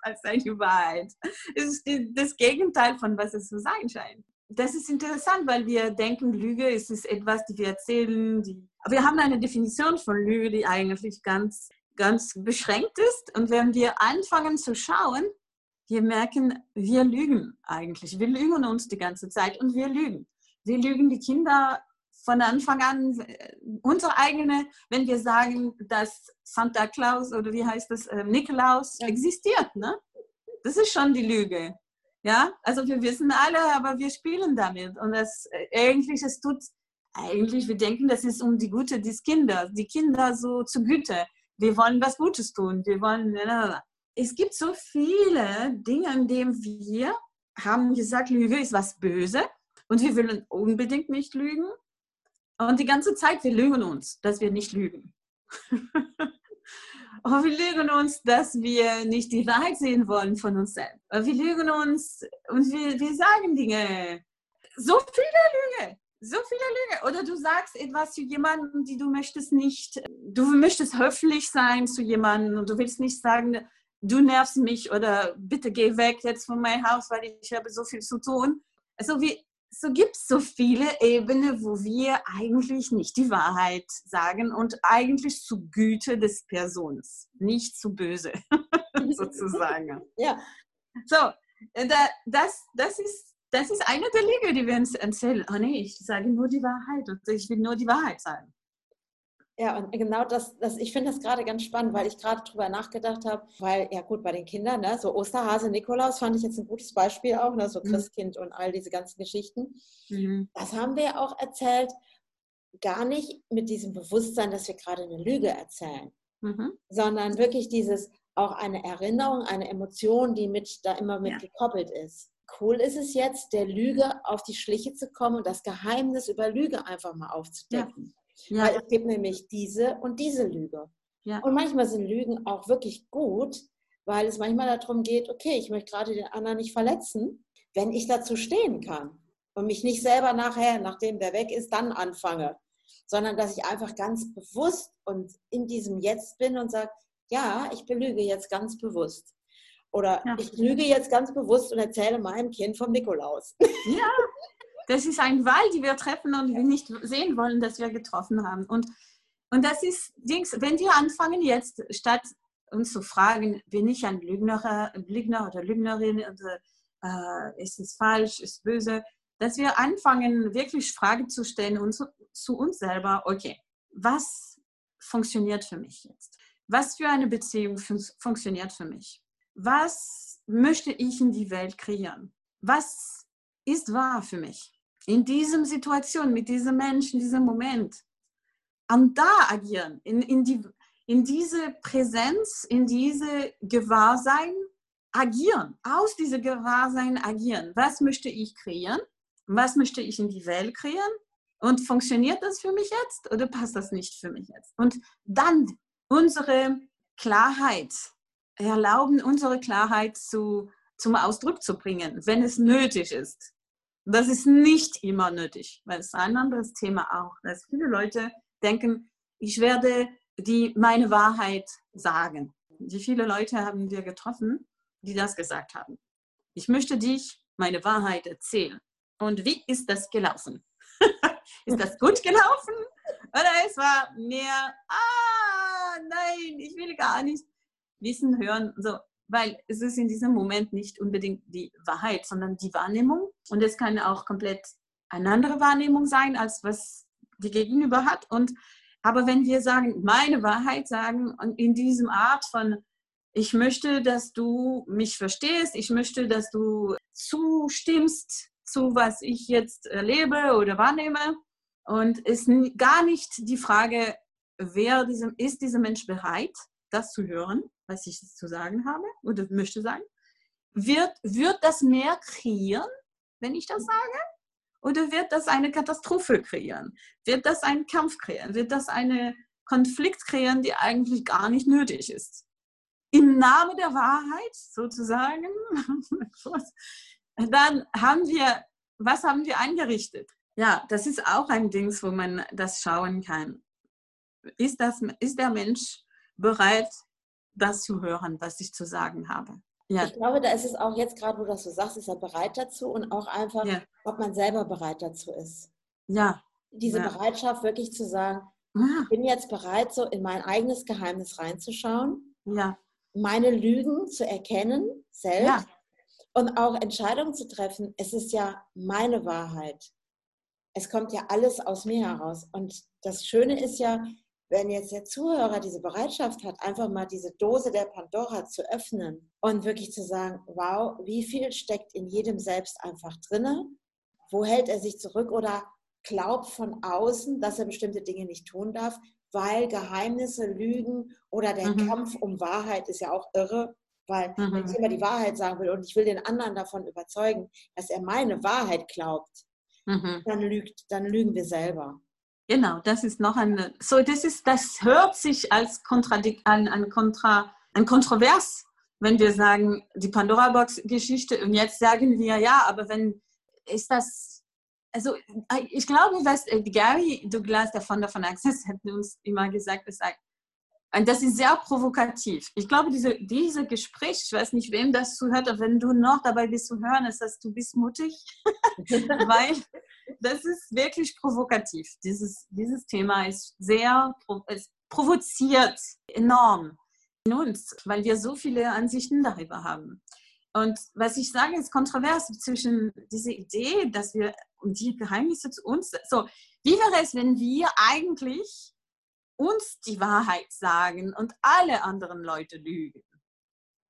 als eine Wahrheit. Es ist das Gegenteil von was es zu sein scheint. Das ist interessant, weil wir denken, Lüge ist etwas, die wir erzählen. Die wir haben eine Definition von Lüge, die eigentlich ganz, ganz beschränkt ist. Und wenn wir anfangen zu schauen, wir merken, wir lügen eigentlich. Wir lügen uns die ganze Zeit und wir lügen. Wir lügen die Kinder von Anfang an äh, unsere eigene, wenn wir sagen, dass Santa Claus oder wie heißt das, äh, Nikolaus existiert, ne? Das ist schon die Lüge. Ja, also wir wissen alle, aber wir spielen damit. Und das äh, eigentlich, es tut, eigentlich, wir denken, das ist um die Gute des Kindes, die Kinder so zu Güte. Wir wollen was Gutes tun. Wir wollen, es gibt so viele Dinge, in denen wir haben gesagt, Lüge ist was Böse und wir wollen unbedingt nicht lügen. Und die ganze Zeit, wir lügen uns, dass wir nicht lügen. Und [LAUGHS] wir lügen uns, dass wir nicht die Wahrheit sehen wollen von uns selbst. Wir lügen uns und wir, wir sagen Dinge. So viele Lüge. So viele Lüge. Oder du sagst etwas zu jemandem, die du möchtest nicht. Du möchtest höflich sein zu jemandem und du willst nicht sagen, du nervst mich oder bitte geh weg jetzt von meinem Haus, weil ich habe so viel zu tun. Also wir, so gibt es so viele Ebenen, wo wir eigentlich nicht die Wahrheit sagen und eigentlich zu Güte des Persons, nicht zu böse, [LAUGHS] sozusagen. [LAUGHS] Ja. So, äh, das, das, ist, das ist eine der Lüge, die wir uns erzählen. Oh nee, ich sage nur die Wahrheit und ich will nur die Wahrheit sagen. Ja, und genau das, das ich finde das gerade ganz spannend, weil ich gerade drüber nachgedacht habe, weil, ja gut, bei den Kindern, ne, so Osterhase, Nikolaus fand ich jetzt ein gutes Beispiel auch, ne, so mhm. Christkind und all diese ganzen Geschichten. Mhm. Das haben wir auch erzählt, gar nicht mit diesem Bewusstsein, dass wir gerade eine Lüge erzählen, mhm. sondern wirklich dieses, auch eine Erinnerung, eine Emotion, die mit da immer mit ja. gekoppelt ist. Cool ist es jetzt, der Lüge auf die Schliche zu kommen und das Geheimnis über Lüge einfach mal aufzudecken. Ja. Ja. Weil es gibt nämlich diese und diese Lüge. Ja. Und manchmal sind Lügen auch wirklich gut, weil es manchmal darum geht, okay, ich möchte gerade den anderen nicht verletzen, wenn ich dazu stehen kann und mich nicht selber nachher, nachdem der weg ist, dann anfange, sondern dass ich einfach ganz bewusst und in diesem Jetzt bin und sage, ja, ich belüge jetzt ganz bewusst. Oder ja. ich lüge jetzt ganz bewusst und erzähle meinem Kind vom Nikolaus. Ja, [LAUGHS] das ist ein Wahl, die wir treffen und wir nicht sehen wollen, dass wir getroffen haben. Und, und das ist, Dings, wenn wir anfangen jetzt, statt uns zu fragen, bin ich ein Lügner, Lügner oder Lügnerin oder äh, ist es falsch, ist es böse, dass wir anfangen, wirklich Fragen zu stellen und zu, zu uns selber, okay, was funktioniert für mich jetzt? Was für eine Beziehung fun funktioniert für mich? Was möchte ich in die Welt kreieren? Was ist wahr für mich? In dieser Situation, mit diesem Menschen, in diesem Moment. Und da agieren, in, in, die, in diese Präsenz, in diese Gewahrsein agieren, aus diesem Gewahrsein agieren. Was möchte ich kreieren? Was möchte ich in die Welt kreieren? Und funktioniert das für mich jetzt oder passt das nicht für mich jetzt? Und dann unsere Klarheit, erlauben, unsere Klarheit zu, zum Ausdruck zu bringen, wenn es nötig ist. Das ist nicht immer nötig, weil es ein anderes Thema auch, dass viele Leute denken, ich werde die, meine Wahrheit sagen. Wie viele Leute haben wir getroffen, die das gesagt haben? Ich möchte dich meine Wahrheit erzählen. Und wie ist das gelaufen? [LAUGHS] ist das gut gelaufen? Oder es war mehr, ah, nein, ich will gar nicht wissen, hören. So, weil es ist in diesem Moment nicht unbedingt die Wahrheit, sondern die Wahrnehmung. Und es kann auch komplett eine andere Wahrnehmung sein, als was die Gegenüber hat. Und aber wenn wir sagen, meine Wahrheit sagen in diesem Art von, ich möchte, dass du mich verstehst, ich möchte, dass du zustimmst zu, was ich jetzt erlebe oder wahrnehme. Und ist gar nicht die Frage, wer diesem, ist dieser Mensch bereit, das zu hören, was ich zu sagen habe oder möchte sagen? Wird, wird das mehr kreieren, wenn ich das sage? Oder wird das eine Katastrophe kreieren? Wird das einen Kampf kreieren? Wird das einen Konflikt kreieren, die eigentlich gar nicht nötig ist? Im Namen der Wahrheit sozusagen, [LAUGHS] dann haben wir, was haben wir eingerichtet? Ja, das ist auch ein Ding, wo man das schauen kann. Ist, das, ist der Mensch bereit, das zu hören, was ich zu sagen habe? Ja. Ich glaube, da ist es auch jetzt gerade, wo du das so sagst, ist er bereit dazu und auch einfach, ja. ob man selber bereit dazu ist. Ja. Diese ja. Bereitschaft wirklich zu sagen, ich bin jetzt bereit, so in mein eigenes Geheimnis reinzuschauen, ja. meine Lügen zu erkennen, selbst und auch Entscheidungen zu treffen. Es ist ja meine Wahrheit. Es kommt ja alles aus mir heraus. Und das Schöne ist ja, wenn jetzt der Zuhörer diese Bereitschaft hat, einfach mal diese Dose der Pandora zu öffnen und wirklich zu sagen, wow, wie viel steckt in jedem selbst einfach drinne? Wo hält er sich zurück oder glaubt von außen, dass er bestimmte Dinge nicht tun darf, weil Geheimnisse, Lügen oder der mhm. Kampf um Wahrheit ist ja auch irre, weil mhm. wenn ich immer die Wahrheit sagen will und ich will den anderen davon überzeugen, dass er meine Wahrheit glaubt, mhm. dann lügt, dann lügen wir selber. Genau, das ist noch eine, so das ist, das hört sich als Kontradik, an, an, Kontra, ein Kontrovers, wenn wir sagen, die Pandora-Box-Geschichte und jetzt sagen wir, ja, aber wenn, ist das, also ich glaube, was äh, Gary Douglas, der Founder von Access, hat uns immer gesagt, gesagt und das ist sehr provokativ. Ich glaube, diese, diese Gespräch, ich weiß nicht, wem das zuhört, aber wenn du noch dabei bist zu hören, ist das, du bist mutig, [LAUGHS] weil das ist wirklich provokativ. Dieses, dieses Thema ist sehr, es provoziert enorm in uns, weil wir so viele Ansichten darüber haben. Und was ich sage, ist kontrovers zwischen dieser Idee, dass wir die Geheimnisse zu uns, so, wie wäre es, wenn wir eigentlich uns die Wahrheit sagen und alle anderen Leute lügen,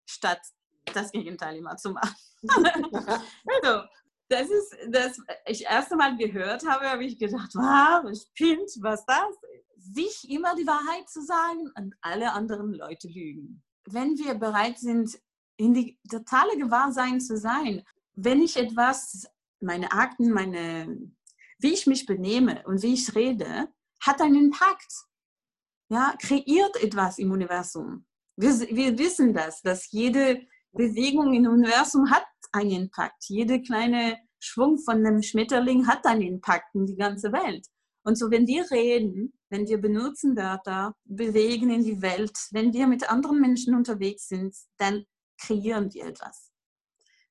statt das Gegenteil immer zu machen. [LAUGHS] so, das ist, das ich erste Mal gehört habe, habe ich gedacht, wow, spinnt, was das? Sich immer die Wahrheit zu sagen und alle anderen Leute lügen. Wenn wir bereit sind, in die totale Gewahrsein zu sein, wenn ich etwas, meine Akten, meine, wie ich mich benehme und wie ich rede, hat einen Impact ja, kreiert etwas im Universum. Wir, wir wissen das, dass jede Bewegung im Universum hat einen Impact. Jede kleine Schwung von einem Schmetterling hat einen Impact in die ganze Welt. Und so, wenn wir reden, wenn wir benutzen Wörter, bewegen in die Welt, wenn wir mit anderen Menschen unterwegs sind, dann kreieren wir etwas.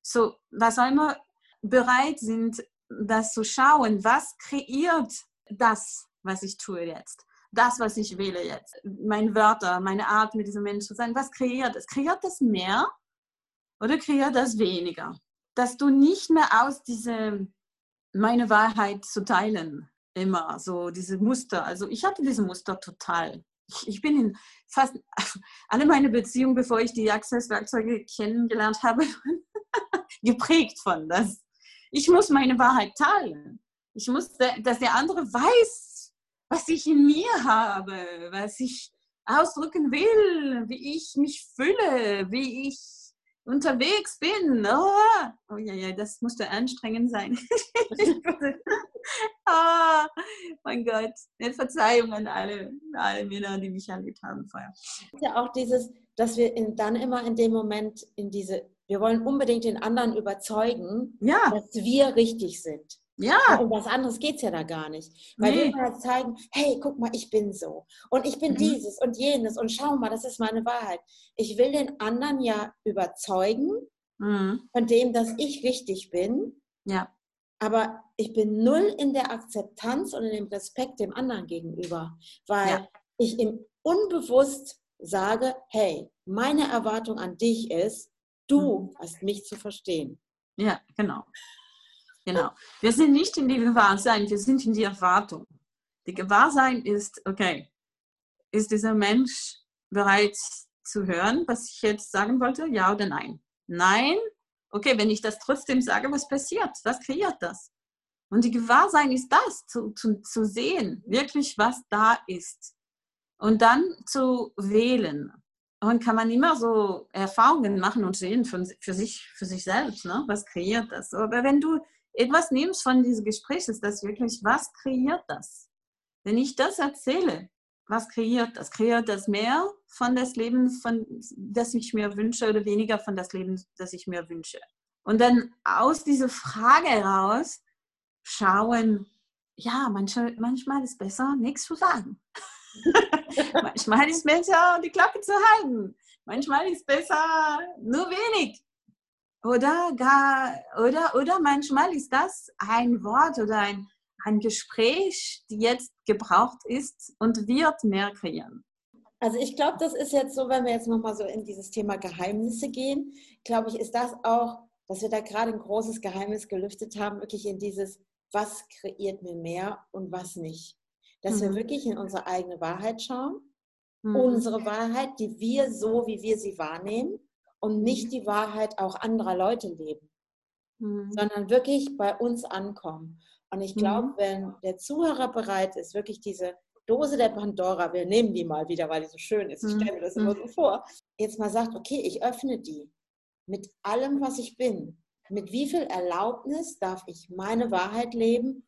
So, was einmal bereit sind, das zu schauen, was kreiert das, was ich tue jetzt? Das, was ich wähle jetzt, meine Wörter, meine Art, mit diesem Menschen zu sein, was kreiert es? Kreiert das mehr oder kreiert das weniger? Dass du nicht mehr aus diesem, meine Wahrheit zu teilen, immer so diese Muster. Also ich hatte diese Muster total. Ich, ich bin in fast [LAUGHS] alle meine Beziehungen, bevor ich die Access-Werkzeuge kennengelernt habe, [LAUGHS] geprägt von das. Ich muss meine Wahrheit teilen. Ich muss, dass der andere weiß, was ich in mir habe, was ich ausdrücken will, wie ich mich fühle, wie ich unterwegs bin. Oh, oh ja, ja, das musste anstrengend sein. oh, [LAUGHS] mein Gott, Verzeihung an alle, alle Männer, die mich erlebt haben vorher. Ja, auch dieses, dass wir in, dann immer in dem Moment in diese, wir wollen unbedingt den anderen überzeugen, ja. dass wir richtig sind. Ja. Um was anderes geht es ja da gar nicht. Weil nee. wir halt zeigen, hey, guck mal, ich bin so. Und ich bin mhm. dieses und jenes. Und schau mal, das ist meine Wahrheit. Ich will den anderen ja überzeugen mhm. von dem, dass ich richtig bin. Ja. Aber ich bin null in der Akzeptanz und in dem Respekt dem anderen gegenüber. Weil ja. ich im unbewusst sage, hey, meine Erwartung an dich ist, du mhm. hast mich zu verstehen. Ja, genau. Genau. Wir sind nicht in die Gewahrsein, wir sind in die Erwartung. Die Gewahrsein ist, okay, ist dieser Mensch bereit zu hören, was ich jetzt sagen wollte? Ja oder nein? Nein? Okay, wenn ich das trotzdem sage, was passiert? Was kreiert das? Und die Gewahrsein ist das, zu, zu, zu sehen, wirklich, was da ist. Und dann zu wählen. Und kann man immer so Erfahrungen machen und sehen für, für, sich, für sich selbst, ne? was kreiert das. Aber wenn du etwas nimmst von diesem Gespräch, ist das wirklich, was kreiert das? Wenn ich das erzähle, was kreiert das? Kreiert das mehr von das Leben, von, das ich mir wünsche oder weniger von das Leben, das ich mir wünsche? Und dann aus dieser Frage heraus schauen, ja, manchmal, manchmal ist besser, nichts zu sagen. [LAUGHS] manchmal ist es besser, die Klappe zu halten. Manchmal ist es besser, nur wenig. Oder gar, oder, oder manchmal ist das ein Wort oder ein, ein Gespräch, die jetzt gebraucht ist und wird mehr kreieren. Also ich glaube, das ist jetzt so, wenn wir jetzt nochmal so in dieses Thema Geheimnisse gehen, glaube ich, ist das auch, dass wir da gerade ein großes Geheimnis gelüftet haben, wirklich in dieses, was kreiert mir mehr und was nicht. Dass mhm. wir wirklich in unsere eigene Wahrheit schauen, mhm. unsere Wahrheit, die wir so, wie wir sie wahrnehmen und nicht die Wahrheit auch anderer Leute leben, mhm. sondern wirklich bei uns ankommen. Und ich glaube, mhm. wenn der Zuhörer bereit ist, wirklich diese Dose der Pandora, wir nehmen die mal wieder, weil die so schön ist, ich mhm. stelle mir das immer mhm. so vor, jetzt mal sagt, okay, ich öffne die mit allem, was ich bin. Mit wie viel Erlaubnis darf ich meine Wahrheit leben,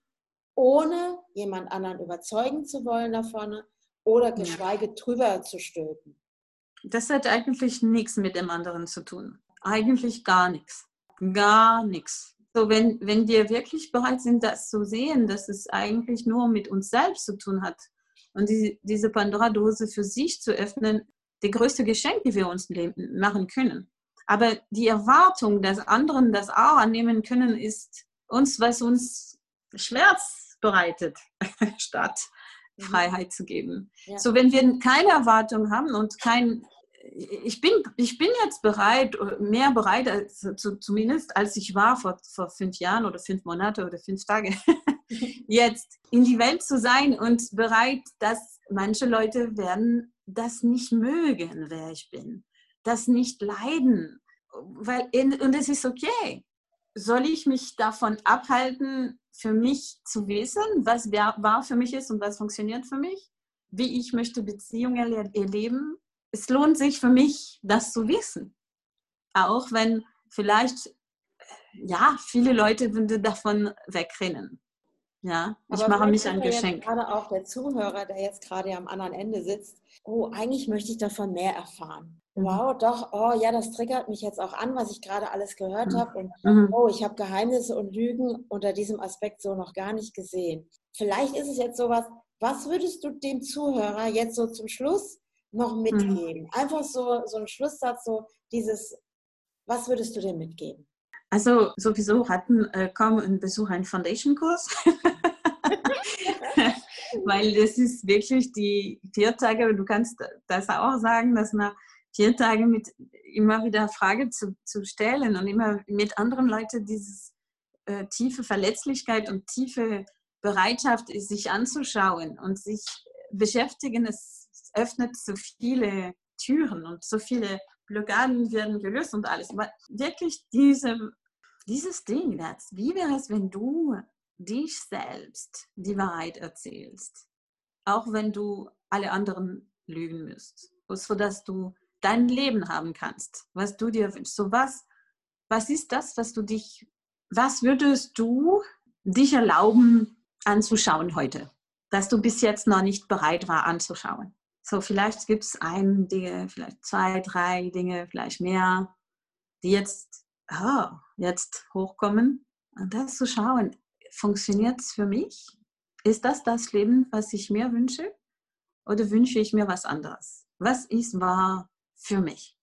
ohne jemand anderen überzeugen zu wollen davon oder geschweige drüber zu stülpen? Das hat eigentlich nichts mit dem anderen zu tun. Eigentlich gar nichts. Gar nichts. So, wenn, wenn wir wirklich bereit sind, das zu sehen, dass es eigentlich nur mit uns selbst zu tun hat und die, diese Pandora-Dose für sich zu öffnen, die größte Geschenk, die wir uns machen können. Aber die Erwartung, dass anderen das auch annehmen können, ist uns, was uns Schmerz bereitet, [LAUGHS] statt mhm. Freiheit zu geben. Ja. So, wenn wir keine Erwartung haben und kein ich bin, ich bin jetzt bereit, mehr bereit, als, zu, zumindest als ich war vor, vor fünf Jahren oder fünf Monate oder fünf Tage, [LAUGHS] jetzt in die Welt zu sein und bereit, dass manche Leute werden das nicht mögen, wer ich bin, das nicht leiden. Weil, und es ist okay. Soll ich mich davon abhalten, für mich zu wissen, was wahr für mich ist und was funktioniert für mich? Wie ich möchte Beziehungen erleben? Es lohnt sich für mich, das zu wissen. Auch wenn vielleicht, ja, viele Leute würden davon wegrennen. Ja, ich Aber mache mich ein Geschenk. Gerade auch der Zuhörer, der jetzt gerade am anderen Ende sitzt, oh, eigentlich möchte ich davon mehr erfahren. Mhm. Wow, doch, oh ja, das triggert mich jetzt auch an, was ich gerade alles gehört mhm. habe. Und mhm. oh, ich habe Geheimnisse und Lügen unter diesem Aspekt so noch gar nicht gesehen. Vielleicht ist es jetzt sowas, was würdest du dem Zuhörer jetzt so zum Schluss noch mhm. mitgeben? Mhm. Einfach so, so ein Schlusssatz, so dieses, was würdest du dir mitgeben? Also sowieso hatten äh, kaum ein Besuch einen Foundation-Kurs. [LAUGHS] Weil das ist wirklich die vier Tage, du kannst das auch sagen, dass nach vier Tagen mit immer wieder Fragen zu, zu stellen und immer mit anderen Leuten diese äh, tiefe Verletzlichkeit und tiefe Bereitschaft sich anzuschauen und sich beschäftigen, es öffnet so viele Türen und so viele Blockaden werden gelöst und alles. Aber wirklich diese, dieses Ding, das, wie wäre es, wenn du dich selbst die Wahrheit erzählst, auch wenn du alle anderen lügen müsst, sodass du dein Leben haben kannst, was du dir wünschst. So was, was ist das, was du dich, was würdest du dich erlauben anzuschauen heute, dass du bis jetzt noch nicht bereit war anzuschauen? So, vielleicht gibt es ein Dinge, vielleicht zwei, drei Dinge, vielleicht mehr, die jetzt, oh, jetzt hochkommen. Und das zu schauen, funktioniert es für mich? Ist das das Leben, was ich mir wünsche? Oder wünsche ich mir was anderes? Was ist wahr für mich?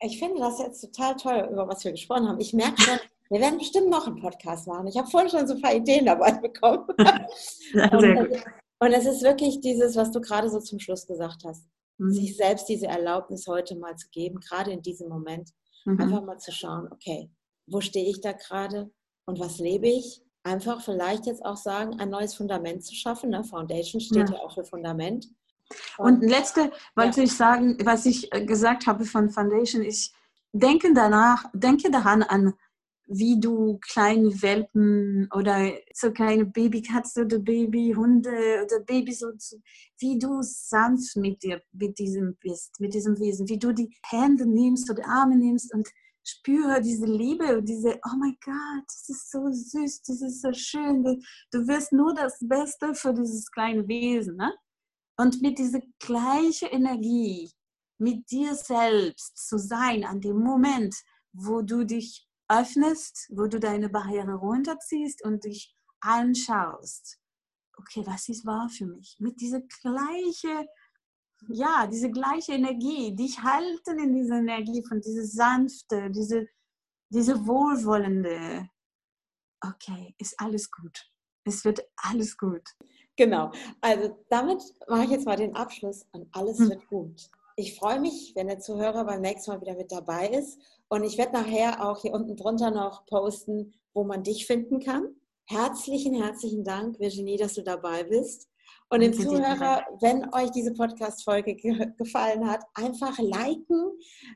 Ich finde das jetzt total toll, über was wir gesprochen haben. Ich merke schon, wir werden bestimmt noch einen Podcast machen. Ich habe vorhin schon so ein paar Ideen dabei bekommen. [LAUGHS] Ja, sehr gut. Und es ist wirklich dieses, was du gerade so zum Schluss gesagt hast. Mhm. Sich selbst diese Erlaubnis heute mal zu geben, gerade in diesem Moment. Mhm. Einfach mal zu schauen, okay, wo stehe ich da gerade und was lebe ich? einfach vielleicht jetzt auch sagen, ein neues Fundament zu schaffen. Ne? Foundation steht ja. ja auch für Fundament. Und, Und letzte wollte ja. ich sagen, was ich äh, gesagt habe von Foundation, ich denke danach, denke daran an wie du kleine Welpen oder so kleine Babykatze oder Babyhunde oder Babys und so, wie du sanft mit dir, mit diesem bist, mit diesem Wesen, wie du die Hände nimmst oder Arme nimmst und spüre diese Liebe und diese, oh mein Gott, das ist so süß, das ist so schön. Du wirst nur das Beste für dieses kleine Wesen. Ne? Und mit dieser gleichen Energie, mit dir selbst zu sein, an dem Moment, wo du dich öffnest, wo du deine Barriere runterziehst und dich anschaust. Okay, was ist wahr für mich? Mit dieser gleichen ja, diese gleiche Energie, dich halten in dieser Energie von dieser sanfte, diese, diese wohlwollende, okay, ist alles gut. Es wird alles gut. Genau. Also damit mache ich jetzt mal den Abschluss und alles hm. wird gut. Ich freue mich, wenn der Zuhörer beim nächsten Mal wieder mit dabei ist. Und ich werde nachher auch hier unten drunter noch posten, wo man dich finden kann. Herzlichen, herzlichen Dank, Virginie, dass du dabei bist. Und den Zuhörer, wenn euch diese Podcast-Folge ge gefallen hat, einfach liken,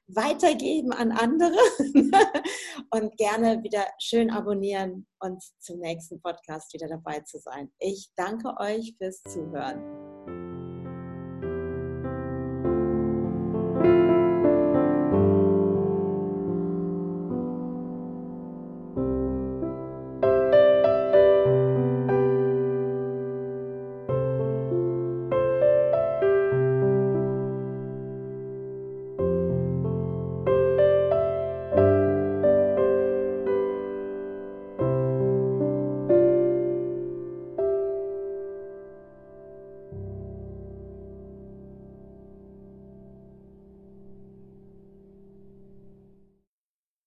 weitergeben an andere [LAUGHS] und gerne wieder schön abonnieren und zum nächsten Podcast wieder dabei zu sein. Ich danke euch fürs Zuhören.